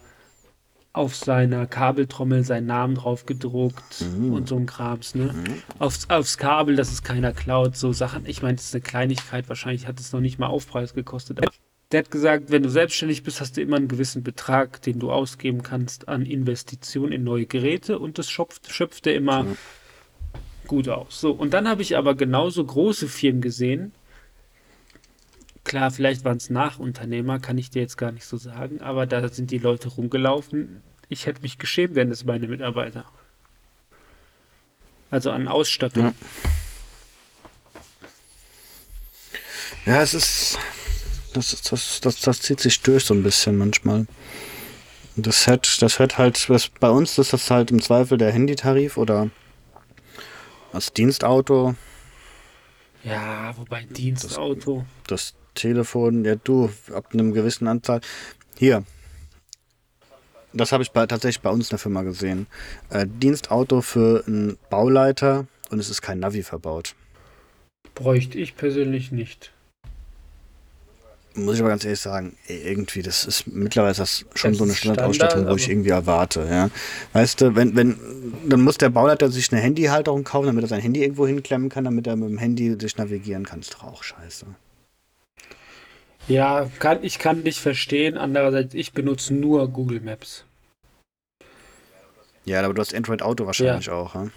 auf seiner Kabeltrommel seinen Namen drauf gedruckt und so ein Krams, ne? Aufs, aufs Kabel, dass es keiner klaut, so Sachen. Ich meine, das ist eine Kleinigkeit, wahrscheinlich hat es noch nicht mal Aufpreis gekostet. Aber der hat gesagt, wenn du selbstständig bist, hast du immer einen gewissen Betrag, den du ausgeben kannst an Investitionen in neue Geräte und das schöpft, schöpft er immer gut aus. So, und dann habe ich aber genauso große Firmen gesehen. Klar, vielleicht waren es Nachunternehmer, kann ich dir jetzt gar nicht so sagen, aber da sind die Leute rumgelaufen. Ich hätte mich geschämt, wären das meine Mitarbeiter. Also an Ausstattung. Ja. Ja, es ist. Das, das, das, das zieht sich durch so ein bisschen manchmal. Das hat, das hat halt, was, bei uns ist das halt im Zweifel der Handytarif oder das Dienstauto, Ja, wobei Dienstauto. das Telefon, ja du, ab einem gewissen Anzahl. Hier. Das habe ich bei, tatsächlich bei uns in der Firma gesehen. Äh, Dienstauto für einen Bauleiter und es ist kein Navi verbaut. Bräuchte ich persönlich nicht. Muss ich aber ganz ehrlich sagen, irgendwie, das ist mittlerweile ist das schon Das so eine Standardausstattung, Standard, wo ich aber- irgendwie erwarte, ja. Weißt du, wenn, wenn, dann muss der Bauleiter sich eine Handyhalterung kaufen, damit er sein Handy irgendwo hinklemmen kann, damit er mit dem Handy sich navigieren kann. Ist doch auch scheiße. Ja, kann, ich kann dich verstehen. Andererseits, ich benutze nur Google Maps. Ja, aber du hast Android Auto wahrscheinlich auch, ja?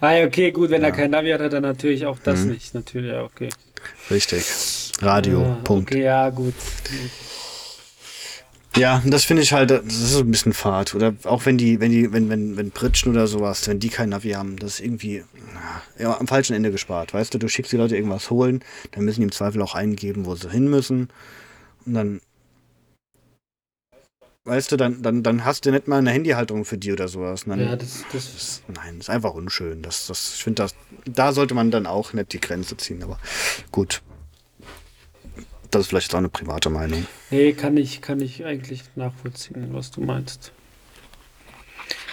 Ah, ja, okay, gut, wenn er Ja. kein Navi hat, hat er natürlich auch das Mhm. nicht. Natürlich, ja, okay. Richtig. Radio, Ah, Punkt. Okay, ja, gut. Ja, das finde ich halt, das ist ein bisschen fad. Oder auch wenn die, wenn die, wenn, wenn, wenn Pritschen oder sowas, wenn die kein Navi haben, das ist irgendwie ja, am falschen Ende gespart. Weißt du, du schickst die Leute irgendwas holen, dann müssen die im Zweifel auch eingeben, wo sie hin müssen. Und dann, weißt du, dann, dann, dann hast du nicht mal eine Handyhalterung für die oder sowas. Dann, Ja, das, das, das, nein, ist einfach unschön. Das, das, ich finde, das, da sollte man dann auch nicht die Grenze ziehen. Aber gut. Das ist vielleicht auch eine private Meinung. nee, kann ich, kann ich eigentlich nachvollziehen, was du meinst.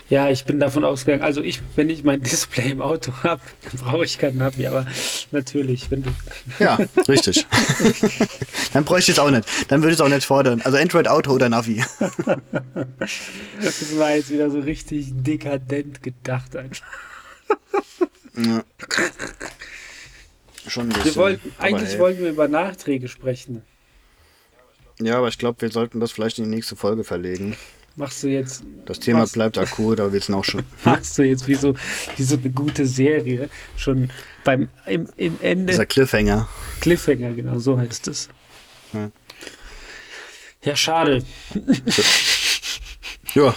Ja, ich bin davon ausgegangen, also ich, wenn ich mein <laughs> Display im Auto habe, dann brauche ich kein Navi, aber natürlich, wenn du, Ja, <laughs> richtig. <laughs> Dann bräuchte ich es auch nicht. Dann würde ich es auch nicht fordern. Also Android Auto oder Navi. das war jetzt wieder so richtig dekadent gedacht einfach. Ja. Schon ein bisschen. Wollten, eigentlich hey. wollten wir über Nachträge sprechen. Ja, aber ich glaube, wir sollten das vielleicht in die nächste Folge verlegen. Machst du jetzt, Das Thema Was? bleibt akut, aber wir sind auch schon. <laughs> machst du jetzt wie so, wie so eine gute Serie schon beim, im, im Ende. Dieser Cliffhanger. Cliffhanger, genau, so heißt es. Ja. Ja, schade. Ja.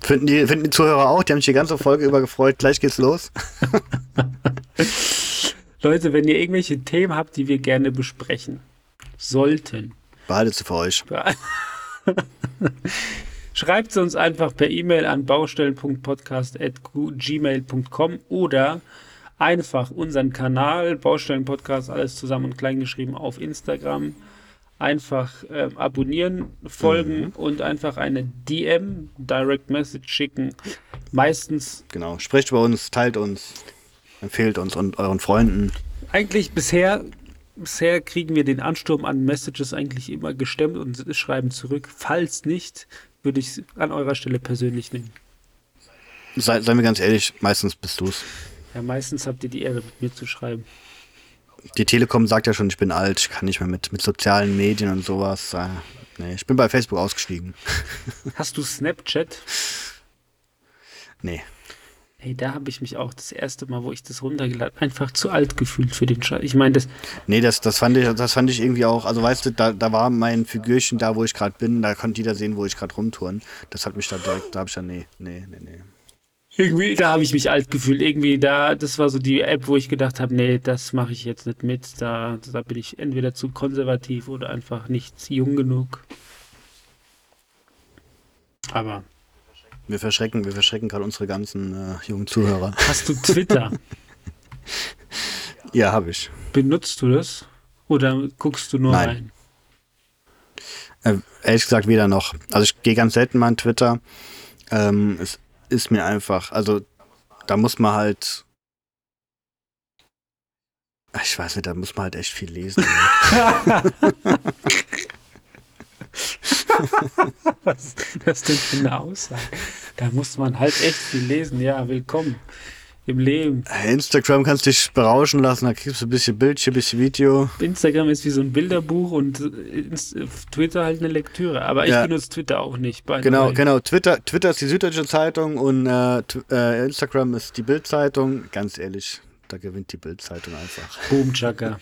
Finden die, finden die Zuhörer auch? Die haben sich die ganze Folge über gefreut. Gleich geht's los. <laughs> Leute, wenn ihr irgendwelche Themen habt, die wir gerne besprechen sollten, Behaltet sie für euch. <laughs> Schreibt sie uns einfach per E-Mail an baustellen.podcast.gmail.com oder einfach unseren Kanal Baustellenpodcast, alles zusammen und klein geschrieben auf Instagram. Einfach äh, abonnieren, folgen und einfach eine DM, Direct Message schicken. Meistens, Genau. Sprecht über uns, teilt uns, empfehlt uns und euren Freunden. eigentlich bisher, bisher kriegen wir den Ansturm an Messages eigentlich immer gestemmt und schreiben zurück. Falls nicht, würde ich es an eurer Stelle persönlich nehmen. Sei, seien wir ganz ehrlich, meistens bist du's. Ja, meistens habt ihr die Ehre, mit mir zu schreiben. Die Telekom sagt ja schon, ich bin alt, ich kann nicht mehr mit, mit sozialen Medien und sowas. Äh, nee, ich bin bei Facebook ausgestiegen. <laughs> Hast du Snapchat? Nee. Hey, da habe ich mich auch das erste Mal, wo ich das runtergeladen einfach zu alt gefühlt für den Scheiß. Ich meine, das, Nee, das, das, fand ich, das fand ich irgendwie auch, also weißt du, da, da war mein Figürchen da, wo ich gerade bin, da konnte jeder sehen, wo ich gerade rumtouren. Das hat mich da direkt, da habe ich dann, nee, nee, nee, nee. irgendwie, da habe ich mich alt gefühlt. Irgendwie da, das war so die App, wo ich gedacht habe, nee, das mache ich jetzt nicht mit. Da, da bin ich entweder zu konservativ oder einfach nicht jung genug. Aber Wir verschrecken, wir verschrecken gerade unsere ganzen äh, jungen Zuhörer. hast du Twitter? <laughs> Ja, habe ich. Benutzt du das? Oder guckst du nur Nein. rein? Äh, ehrlich gesagt, weder noch. Also ich gehe ganz selten mal an Twitter. Ähm, es ist mir einfach, also da muss man halt. Ich weiß nicht, da muss man halt echt viel lesen. <laughs> <laughs> Was ist das denn für eine Aussage? Da muss man halt echt viel lesen. Ja, willkommen im Leben. Instagram kannst dich berauschen lassen, da kriegst du ein bisschen Bildchen, ein bisschen Video. Instagram ist wie so ein Bilderbuch und äh, Twitter halt eine Lektüre. Aber ich Ja. benutze Twitter auch nicht. Genau, genau. Twitter, Twitter ist die Süddeutsche Zeitung und äh, äh, Instagram ist die Bildzeitung. Ganz ehrlich, da gewinnt die Bildzeitung einfach. Boom, Chaka.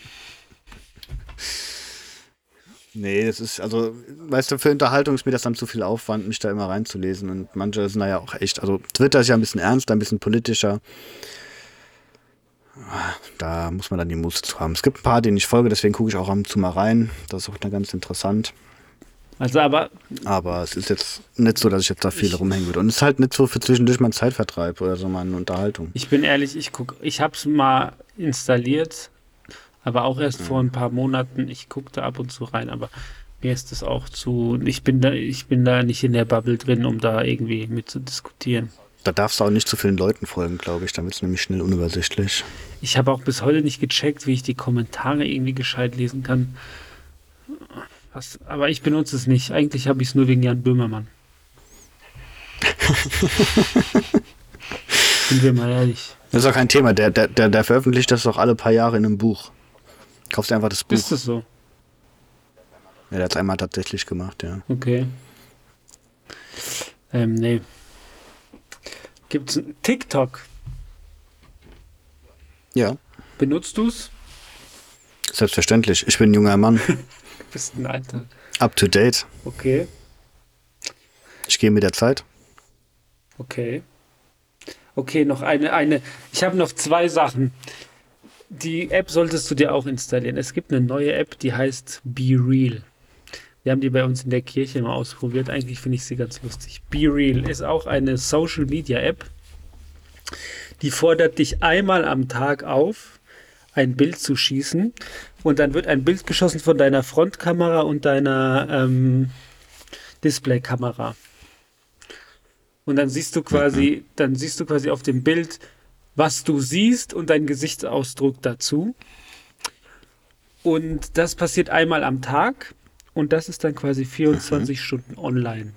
Nee, das ist, also, weißt du, für Unterhaltung ist mir das dann zu viel Aufwand, mich da immer reinzulesen. Und manche sind da ja auch echt, also Twitter ist ja ein bisschen ernster, ein bisschen politischer. Da muss man dann die Muße zu haben. Es gibt ein paar, denen ich folge, deswegen gucke ich auch ab und zu mal rein. Das ist auch dann ganz interessant. Also, aber Aber es ist jetzt nicht so, dass ich jetzt da viel rumhängen würde. Und es ist halt nicht so für zwischendurch mein Zeitvertreib oder so meine Unterhaltung. ich bin ehrlich, ich guck, ich habe es mal installiert, aber auch erst vor ein paar Monaten. Ich gucke da ab und zu rein, aber mir ist das auch zu. Ich bin da, ich bin da nicht in der Bubble drin, um da irgendwie mit zu diskutieren. Da darfst du auch nicht zu vielen Leuten folgen, glaube ich. Dann wird es nämlich schnell unübersichtlich. Ich habe auch bis heute nicht gecheckt, wie ich die Kommentare irgendwie gescheit lesen kann. Was, aber ich benutze es nicht. Eigentlich habe ich es nur wegen Jan Böhmermann. <laughs> Sind wir mal ehrlich. Das ist auch kein Thema. Der, der, der, der veröffentlicht das doch alle paar Jahre in einem Buch. Kaufst einfach das Buch. Ist das so? Ja, der hat es einmal tatsächlich gemacht, ja. Okay. Ähm, nee. Gibt's ein TikTok? Ja, Benutzt du's? selbstverständlich. Ich bin ein junger Mann. <laughs> Bist ein Alter. Up to date. Okay. Ich gehe mit der Zeit. Okay. Okay, noch eine, eine. Ich habe noch zwei Sachen. Die App solltest du dir auch installieren. Es gibt eine neue App, die heißt Be Real. Wir haben die bei uns in der Kirche mal ausprobiert. Eigentlich finde ich sie ganz lustig. Be Real ist auch eine Social Media App. Die fordert dich einmal am Tag auf, ein Bild zu schießen. Und dann wird ein Bild geschossen von deiner Frontkamera und deiner ähm, Displaykamera. Und dann siehst du quasi, dann siehst du quasi auf dem Bild, was du siehst und deinen Gesichtsausdruck dazu. Und das passiert einmal am Tag und das ist dann quasi 24 Stunden online.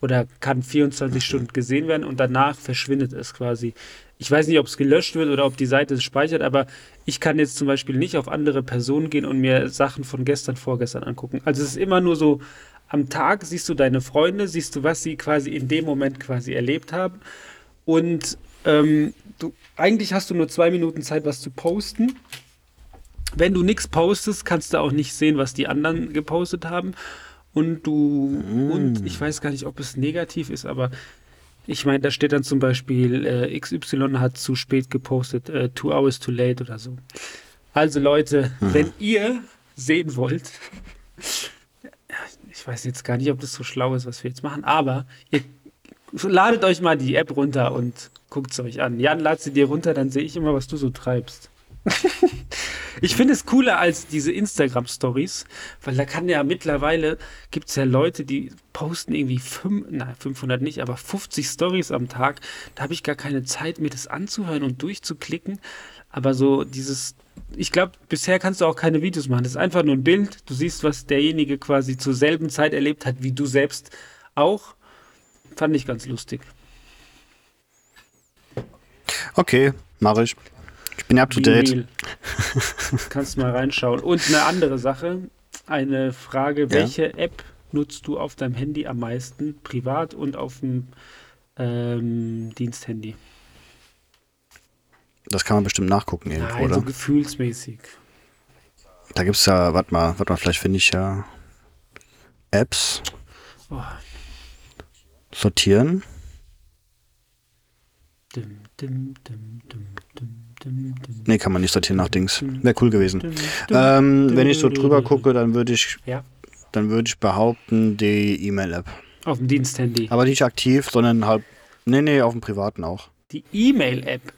Oder kann 24 Stunden gesehen werden und danach verschwindet es quasi. Ich weiß nicht, ob es gelöscht wird oder ob die Seite es speichert, aber ich kann jetzt zum Beispiel nicht auf andere Personen gehen und mir Sachen von gestern, vorgestern angucken. Also es ist immer nur so, am Tag siehst du deine Freunde, siehst du, was sie quasi in dem Moment quasi erlebt haben. Und ähm, du, eigentlich hast du nur zwei Minuten Zeit, was zu posten. Wenn du nichts postest, kannst du auch nicht sehen, was die anderen gepostet haben. Und du, und ich weiß gar nicht, ob es negativ ist, aber ich meine, da steht dann zum Beispiel, äh, XY hat zu spät gepostet, äh, two hours too late oder so. Also Leute, wenn ihr sehen wollt, <laughs> ich weiß jetzt gar nicht, ob das so schlau ist, was wir jetzt machen, aber ihr ladet euch mal die App runter und guckt es euch an. Jan, lad sie dir runter, dann sehe ich immer, was du so treibst. <laughs> ich finde es cooler als diese Instagram-Stories, weil da kann ja mittlerweile, gibt es ja Leute, die posten irgendwie fünf, na, 500 nicht, aber 50 Stories am Tag. Da habe ich gar keine Zeit, mir das anzuhören und durchzuklicken. Aber so dieses, ich glaube, bisher kannst du auch keine Videos machen. Das ist einfach nur ein Bild. Du siehst, was derjenige quasi zur selben Zeit erlebt hat, wie du selbst auch. Fand ich ganz lustig. Okay, mache ich. Ich bin up to date. <laughs> Kannst mal reinschauen. Und eine andere Sache, eine Frage, welche App nutzt du auf deinem Handy am meisten, privat und auf dem ähm, Diensthandy? Das kann man bestimmt nachgucken irgendwo, Nein, so oder? gefühlsmäßig. Da gibt es ja, warte mal, warte mal, vielleicht finde ich ja Apps. Oh. Sortieren. Dim, Nee, kann man nicht sortieren nach Dings. Wäre cool gewesen. Ähm, wenn ich so drüber gucke, dann würde ich, Ja, dann würde ich behaupten, die E-Mail-App. auf dem Diensthandy. Aber nicht aktiv, sondern halt, nee, nee, auf dem privaten auch. Die E-Mail-App.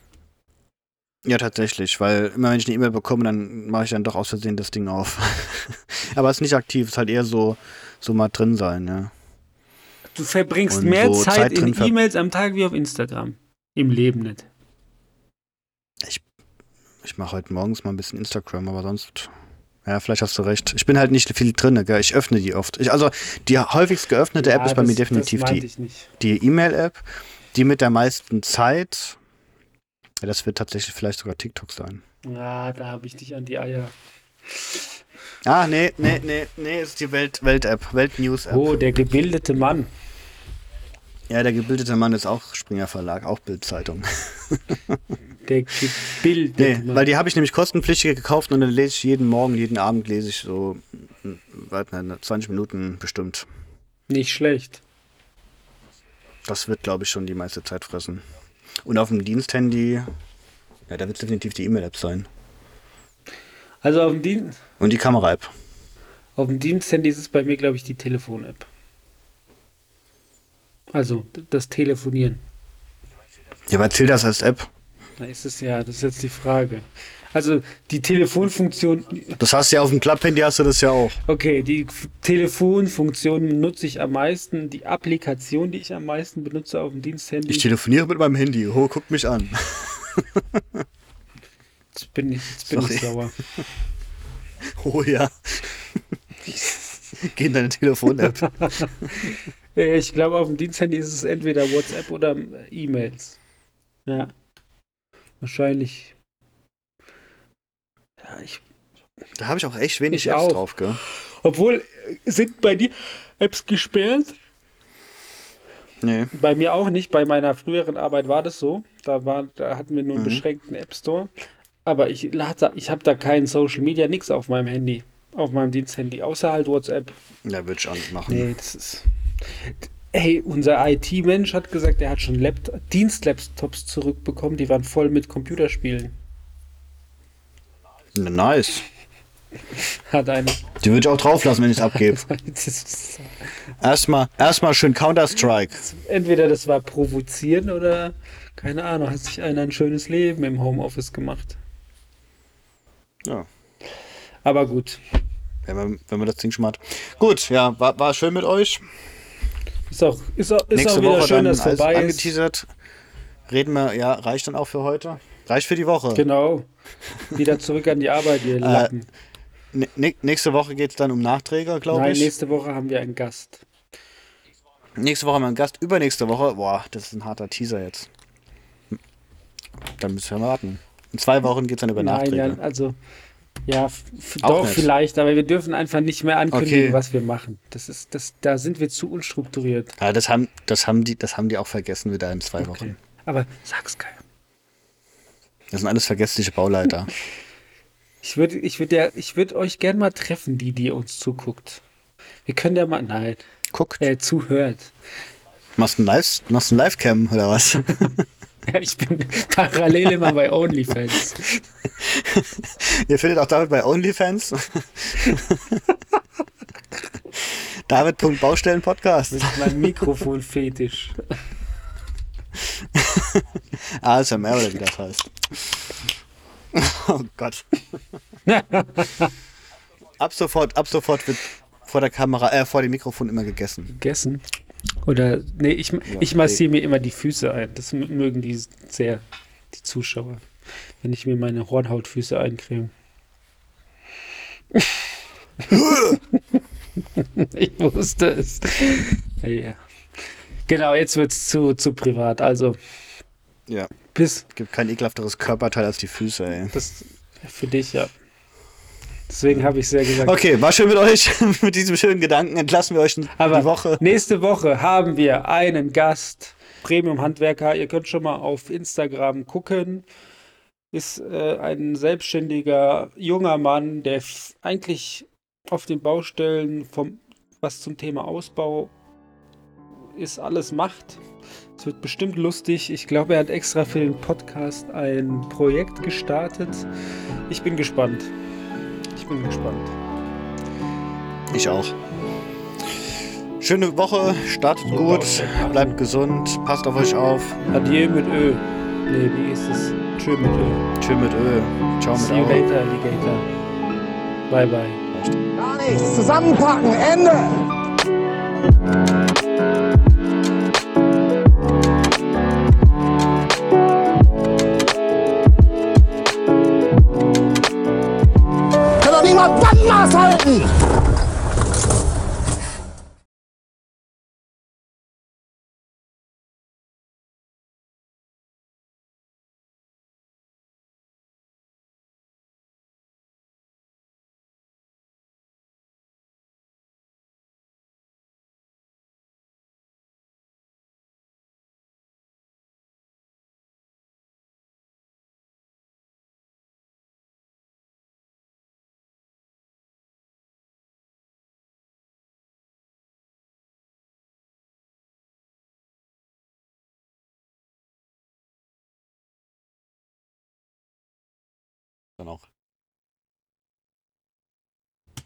Ja, tatsächlich, weil immer wenn ich eine E-Mail bekomme, dann mache ich dann doch aus Versehen das Ding auf. <laughs> Aber es ist nicht aktiv, es ist halt eher so, so mal drin sein, ja. Du verbringst Und mehr so Zeit, Zeit in E-Mails am Tag wie auf Instagram. Im Leben nicht. Ich mache heute morgens mal ein bisschen Instagram, aber sonst. Ja, vielleicht hast du recht. Ich bin halt nicht viel drin, gell? Ich öffne die oft. Ich, also die häufigst geöffnete App Ja, ist bei das- mir definitiv die, ich die E-Mail-App. Die mit der meisten Zeit. Ja, das wird tatsächlich vielleicht sogar TikTok sein. Ja, da habe ich dich an die Eier. Ah, nee, nee, nee, nee, ist die Welt- Welt-App, Welt-News-App. Oh, der gebildete Mann. Ja, der gebildete Mann ist auch Springer Verlag, auch Bildzeitung. <laughs> Der gebildete Nee, Mann. weil die habe ich nämlich kostenpflichtig gekauft und dann lese ich jeden Morgen, jeden Abend lese ich so, mm, warte, ne, 20 Minuten bestimmt. Nicht schlecht. Das wird, glaube ich, schon die meiste Zeit fressen. Und auf dem Diensthandy, ja, da wird es definitiv die E-Mail-App sein. Also auf dem, Dien Und die Kamera-App. auf dem Diensthandy ist es bei mir, glaube ich, die Telefon-App. Also das Telefonieren. Ja, aber erzähl das als App. Da ist es ja, das ist jetzt die Frage. Also die Telefonfunktion, Das hast du ja auf dem Klapphandy, hast du das ja auch. okay, die Telefonfunktion nutze ich am meisten. Die Applikation, die ich am meisten benutze auf dem Diensthandy, Ich telefoniere mit meinem Handy. Oh, guck mich an. jetzt bin ich, jetzt bin ich sauer. <laughs> Oh ja. <laughs> Geh in deine Telefon-App. <laughs> Äh, Ich glaube, auf dem Diensthandy ist es entweder WhatsApp oder äh, E-Mails. Ja. Wahrscheinlich. Ja, ich, Da habe ich auch echt wenig Apps auch. drauf, gell? obwohl, äh, sind bei dir Apps gesperrt? Nee. Bei mir auch nicht. Bei meiner früheren Arbeit war das so. Da, war, da hatten wir nur einen Mhm. beschränkten App Store. Aber ich, ich habe da keinen Social Media, nichts auf meinem Handy. Auf meinem Diensthandy. Außer halt WhatsApp. Ja, würde ich auch nicht machen. Nee, das ist. Hey, unser IT-Mensch hat gesagt, er hat schon Lapt Dienstlaptops zurückbekommen, die waren voll mit Computerspielen. Nice. <laughs> Hat einer. Die würde ich auch drauflassen, wenn ich es abgebe. Erstmal, erstmal schön Counter-Strike. Entweder das war provozieren oder, keine Ahnung, hat sich einer ein schönes Leben im Homeoffice gemacht. Ja. Aber gut, Wenn man, wenn man das Ding schon mal hat. Gut, ja, war, war schön mit euch. Ist auch, ist auch, ist Nächste auch wieder Woche schön, dass vorbei ist. angeteasert. Reden wir, ja, reicht dann auch für heute? Reicht für die Woche. Genau. Wieder zurück an die Arbeit, <laughs> Äh, ihr Lappen. N nächste Woche geht es dann um Nachträger, glaube Nein, ich. nächste Woche haben wir einen Gast. Nächste Woche haben wir einen Gast. Übernächste Woche, boah, das ist ein harter Teaser jetzt. Dann müssen wir warten. In zwei Wochen geht es dann über Nein, Nachträge. ja, also ja, doch nicht. vielleicht, aber wir dürfen einfach nicht mehr ankündigen, Okay. was wir machen. Das ist, das, da sind wir zu unstrukturiert. Ja, das haben, das haben die, das haben die auch vergessen wieder in zwei Wochen. Okay. Aber sag's keinem. Das sind alles vergessliche Bauleiter. <laughs> Ich würde ich würd ja, ich euch gern mal treffen, die, die uns zuguckt. Wir können ja mal, nein, Guck, äh, zuhört. machst du ein Live, machst du ein Livecam oder was? <laughs> Ja, <laughs> ich bin parallel immer bei OnlyFans. <laughs> Ihr findet auch David bei OnlyFans. <laughs> David.Baustellen-Podcast. Mit meinem Mikrofon-Fetisch. ASMR oder wie das heißt. Oh Gott. ab sofort, ab sofort wird vor der Kamera, äh, vor dem Mikrofon immer gegessen. Gegessen. Oder, nee, ich, ich massiere mir immer die Füße ein. Das mögen die sehr, die Zuschauer. Wenn ich mir meine Hornhautfüße eincreme. <laughs> ich wusste es. Ja, ja. Genau, jetzt wird es zu, zu privat. Also, Ja. bis Gibt kein ekelhafteres Körperteil als die Füße, ey. das für dich, ja. Deswegen habe ich sehr gesagt. Okay, war schön mit euch. <laughs> mit diesem schönen Gedanken entlassen wir euch die Aber Woche. nächste Woche haben wir einen Gast, Premium-Handwerker. Ihr könnt schon mal auf Instagram gucken. Ist äh, ein selbstständiger junger Mann, der eigentlich auf den Baustellen vom was zum Thema Ausbau ist alles macht. Es wird bestimmt lustig. Ich glaube, er hat extra für den Podcast ein Projekt gestartet. Ich bin gespannt. Ich bin gespannt. Ich auch. Schöne Woche, startet gut, bleibt gesund, passt auf euch auf. Adieu mit Ö. Nee, wie ist es? Tschö mit Ö. Tschö mit Ö. Ciao mit See you later, Alligator. Bye, bye. Gar nichts. Zusammenpacken. Ende. 那三。